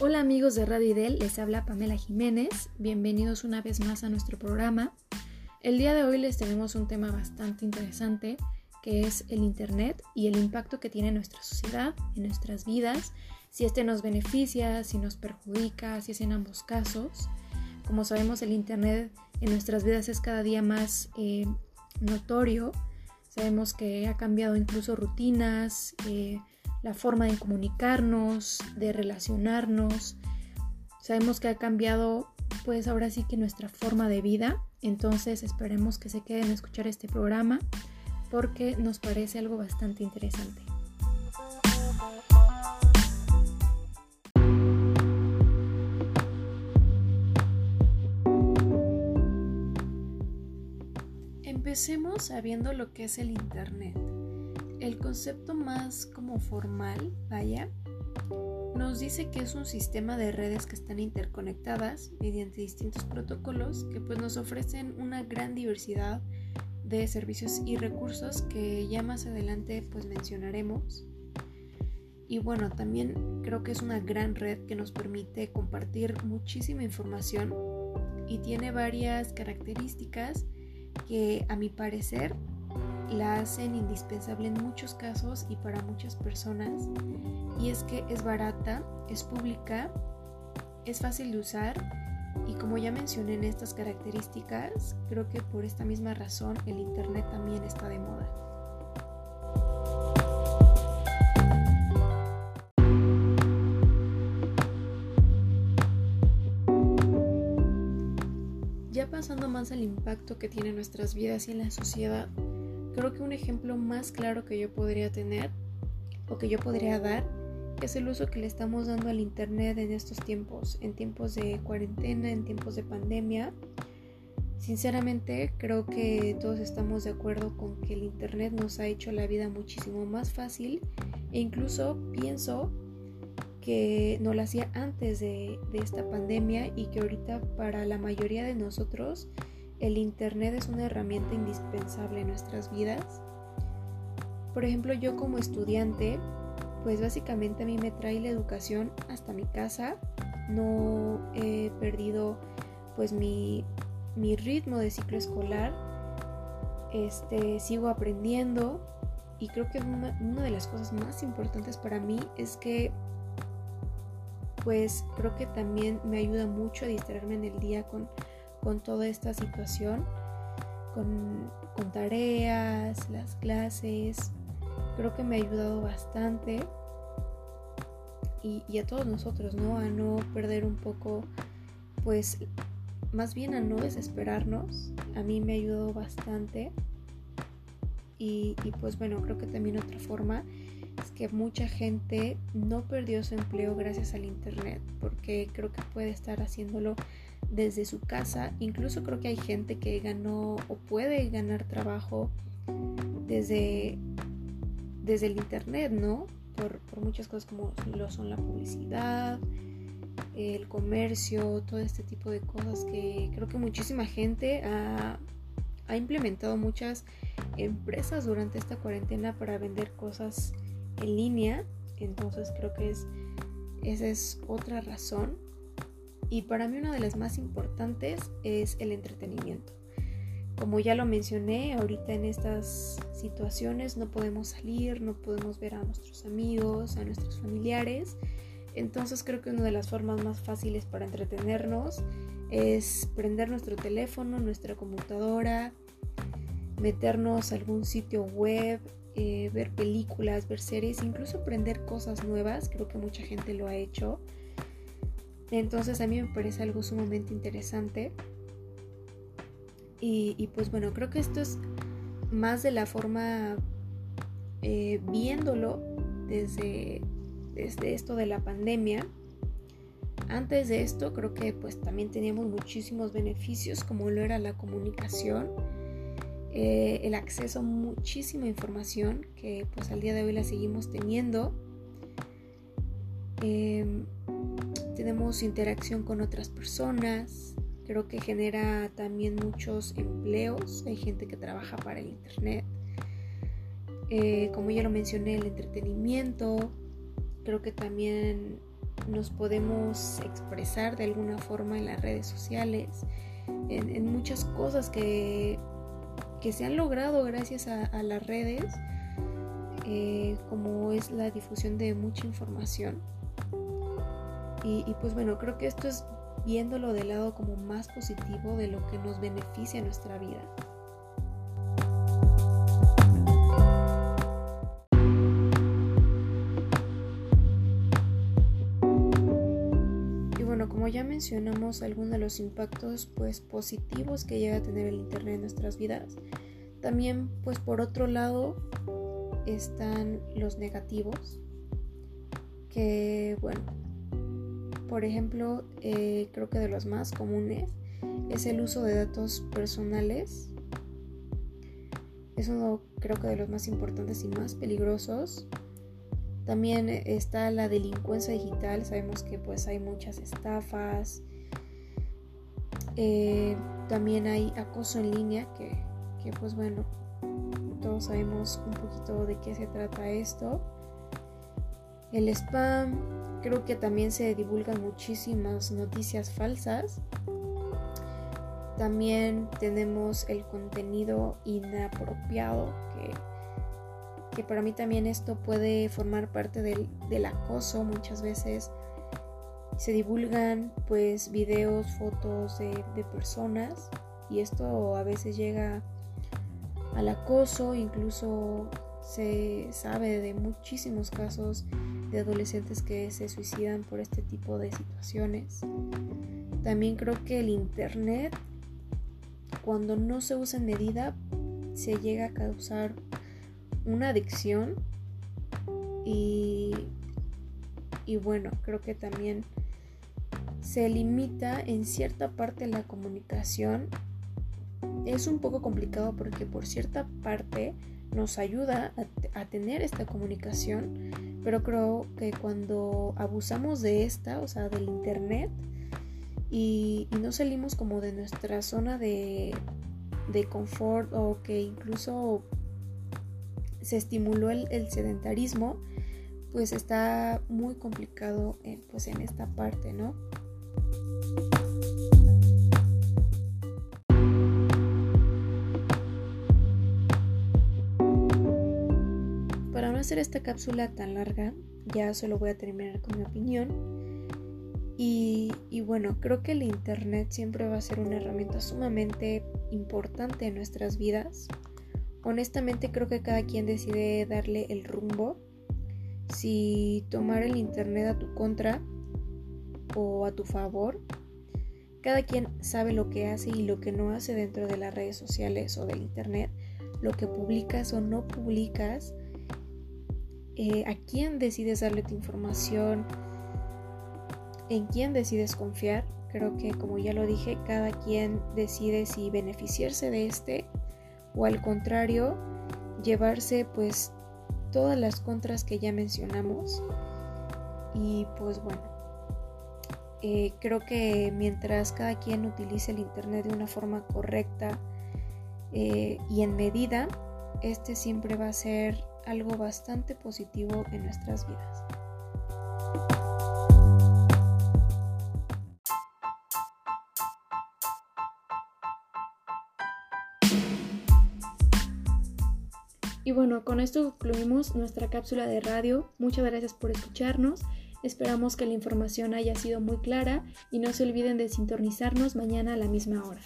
Hola amigos de Radio Idel, les habla Pamela Jiménez. Bienvenidos una vez más a nuestro programa. El día de hoy les tenemos un tema bastante interesante que es el Internet y el impacto que tiene en nuestra sociedad, en nuestras vidas, si este nos beneficia, si nos perjudica, si es en ambos casos. Como sabemos, el Internet en nuestras vidas es cada día más eh, notorio. Sabemos que ha cambiado incluso rutinas, eh, la forma de comunicarnos, de relacionarnos. Sabemos que ha cambiado pues ahora sí que nuestra forma de vida. Entonces esperemos que se queden a escuchar este programa porque nos parece algo bastante interesante. Empecemos sabiendo lo que es el Internet el concepto más como formal, vaya, nos dice que es un sistema de redes que están interconectadas mediante distintos protocolos que pues nos ofrecen una gran diversidad de servicios y recursos que ya más adelante pues mencionaremos. Y bueno, también creo que es una gran red que nos permite compartir muchísima información y tiene varias características que a mi parecer la hacen indispensable en muchos casos y para muchas personas. Y es que es barata, es pública, es fácil de usar y como ya mencioné en estas características, creo que por esta misma razón el Internet también está de moda. Ya pasando más al impacto que tiene en nuestras vidas y en la sociedad, Creo que un ejemplo más claro que yo podría tener o que yo podría dar es el uso que le estamos dando al Internet en estos tiempos, en tiempos de cuarentena, en tiempos de pandemia. Sinceramente creo que todos estamos de acuerdo con que el Internet nos ha hecho la vida muchísimo más fácil e incluso pienso que no lo hacía antes de, de esta pandemia y que ahorita para la mayoría de nosotros el Internet es una herramienta indispensable en nuestras vidas. Por ejemplo, yo como estudiante, pues básicamente a mí me trae la educación hasta mi casa. No he perdido pues mi, ritmo de ciclo escolar. Este, sigo aprendiendo y creo que una, una de las cosas más importantes para mí es que pues creo que también me ayuda mucho a distraerme en el día con con toda esta situación, con, tareas, las clases. Creo que me ha ayudado bastante y, a todos nosotros, ¿no? A no perder un poco, pues, más bien a no desesperarnos. A mí me ha ayudado bastante. Y, y, pues bueno, creo que también otra forma es que mucha gente no perdió su empleo gracias al Internet, porque creo que puede estar haciéndolo desde su casa. Incluso creo que hay gente que ganó o puede ganar trabajo desde, desde el internet, ¿no? Por, muchas cosas como lo son la publicidad, el comercio, todo este tipo de cosas que creo que muchísima gente ha, ha implementado muchas empresas durante esta cuarentena para vender cosas en línea. Entonces creo que es, esa es otra razón y para mí una de las más importantes es el entretenimiento. Como ya lo mencioné, ahorita en estas situaciones no podemos salir, no podemos ver a nuestros amigos, a nuestros familiares. Entonces creo que una de las formas más fáciles para entretenernos es prender nuestro teléfono, nuestra computadora, meternos a algún sitio web, eh, ver películas, ver series, incluso aprender cosas nuevas. Creo que mucha gente lo ha hecho. Entonces a mí me parece algo sumamente interesante. Y, pues bueno, creo que esto es más de la forma eh, viéndolo desde, desde esto de la pandemia. Antes de esto creo que pues también teníamos muchísimos beneficios como lo era la comunicación, eh, el acceso a muchísima información que pues al día de hoy la seguimos teniendo. Em, tenemos interacción con otras personas, creo que genera también muchos empleos, hay gente que trabaja para el Internet, eh, como ya lo mencioné, el entretenimiento, creo que también nos podemos expresar de alguna forma en las redes sociales, en, muchas cosas que, se han logrado gracias a, las redes, eh, como es la difusión de mucha información. Y, y, pues bueno, creo que esto es viéndolo del lado como más positivo de lo que nos beneficia en nuestra vida. ya mencionamos algunos de los impactos pues positivos que llega a tener el internet en nuestras vidas, también pues por otro lado están los negativos que bueno por ejemplo eh, creo que de los más comunes es el uso de datos personales es uno creo que de los más importantes y más peligrosos también está la delincuencia digital, sabemos que pues hay muchas estafas. Eh, también hay acoso en línea, que, que pues bueno, todos sabemos un poquito de qué se trata esto. El spam, creo que también se divulgan muchísimas noticias falsas. También tenemos el contenido inapropiado que que para mí también esto puede formar parte del, acoso muchas veces se divulgan pues videos, fotos de, de, personas y esto a veces llega al acoso, incluso se sabe de muchísimos casos de adolescentes que se suicidan por este tipo de situaciones. También creo que el internet cuando no se usa en medida se llega a causar una adicción y, y bueno, creo que también se limita en cierta parte la comunicación. Es un poco complicado porque por cierta parte nos ayuda a, tener esta comunicación, pero creo que cuando abusamos de esta, o sea, del internet, y, no salimos como de nuestra zona de, de confort o que incluso se estimuló el, sedentarismo, pues está muy complicado en, pues en esta parte, no hacer esta cápsula tan larga, ya solo voy a terminar con mi opinión. Y, y, bueno, creo que el Internet siempre va a ser una herramienta sumamente importante en nuestras vidas. Honestamente creo que cada quien decide darle el rumbo, si tomar el Internet a tu contra o a tu favor. Cada quien sabe lo que hace y lo que no hace dentro de las redes sociales o del Internet, lo que publicas o no publicas, eh, a quién decides darle tu información, en quién decides confiar. Creo que como ya lo dije, cada quien decide si beneficiarse de este o al contrario llevarse pues todas las contras que ya mencionamos y pues bueno eh, creo que mientras cada quien utilice el internet de una forma correcta eh, y en medida este siempre va a ser algo bastante positivo en nuestras vidas. Y bueno, con esto concluimos nuestra cápsula de radio. Muchas gracias por escucharnos. Esperamos que la información haya sido muy clara y no se olviden de sintonizarnos mañana a la misma hora.